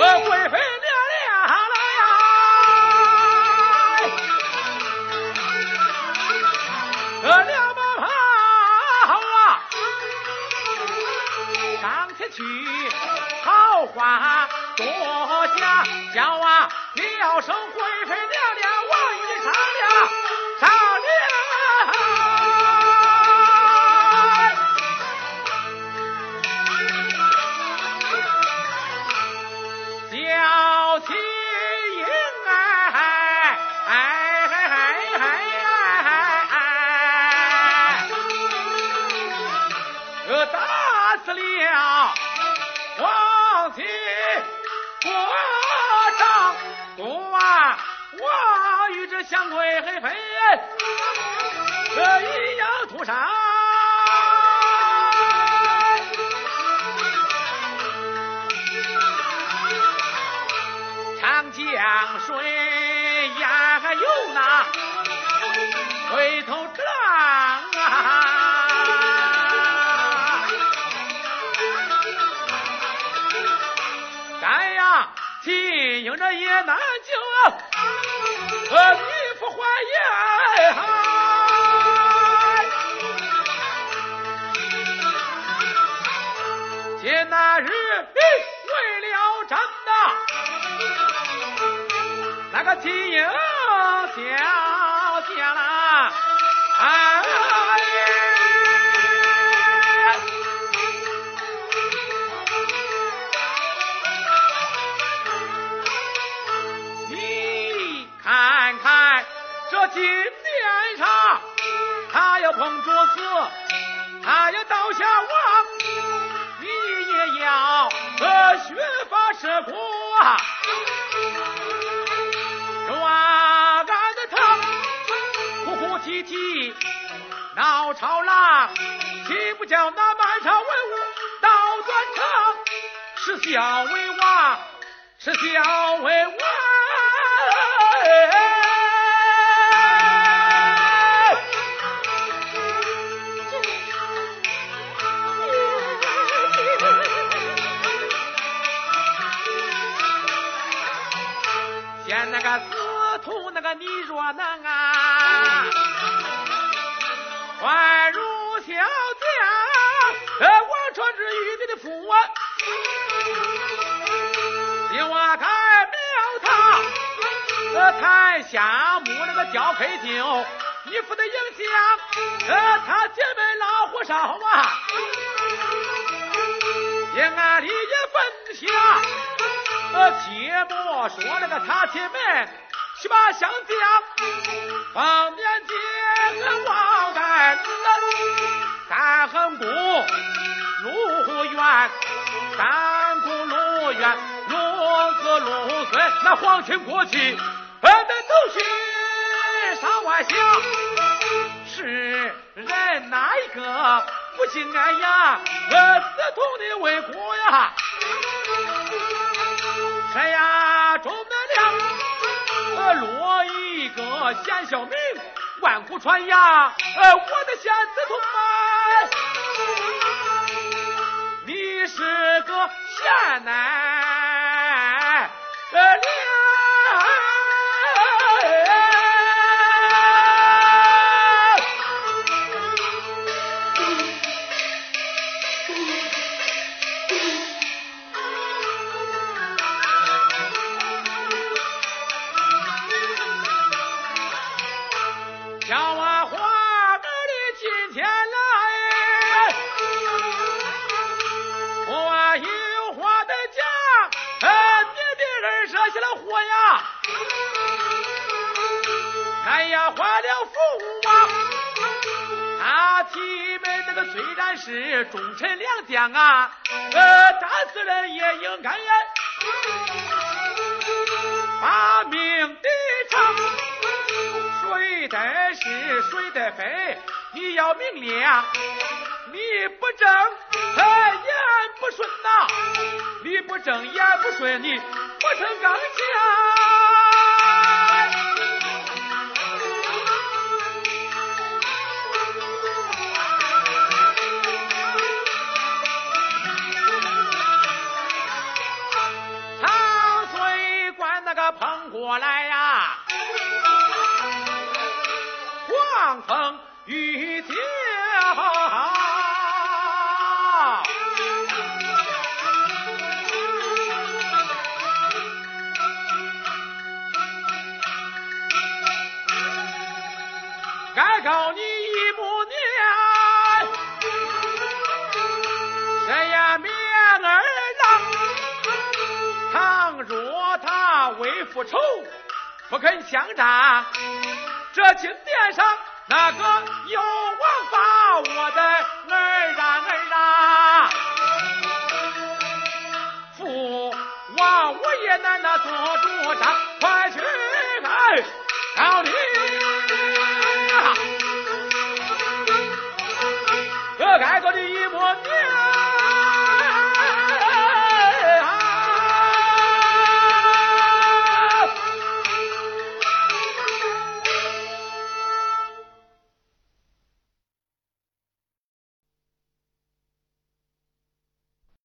贵妃娘娘了呀，这两把炮啊，上前去，好话多讲，叫啊了声贵妃娘娘，我与你商量我与这相贵妃这一样屠杀。长江水呀还有那回头之浪啊！咱呀，金营着也难救，呃，不还言。今那日为了朕呐，那个金营小金殿上，他要碰着死，他要倒下亡，你也要呃学法设国啊！抓俺的他哭哭啼啼闹吵嚷，岂不叫那满朝文武倒转场？是小为王，是小为王。你若能啊，还如小将，呃，我传之玉帝的父啊，今晚该庙堂，呃，台下木那个交配酒，你负责影响，呃，他姐妹老火烧啊，也俺里也分下。呃，切莫说那个他姐妹去把相将，方便结个王干三横宫陆远，三宫陆远，陆子陆孙，那皇亲国戚，呃，那都是上万乡，是人哪一个不敬俺呀？呃，死同的为国呀！谁呀？中得了，呃，落一个贤孝名，万古传扬。呃，我的贤子同，你是个贤男，呃，起了火呀，哎呀，坏了父王，他提门那个虽然是忠臣良将啊，呃，但是人也应该，把命抵偿。谁得是谁得非，你要明亮。你不正，呃，言不顺呐、你不正言不顺，你不成刚强。常过来呀，狂风雨天。该告你一母娘，谁呀面儿郎？倘若他为复仇，不肯相战，这金殿上那个有王法我的儿啊儿啊，父王我也难那做主张，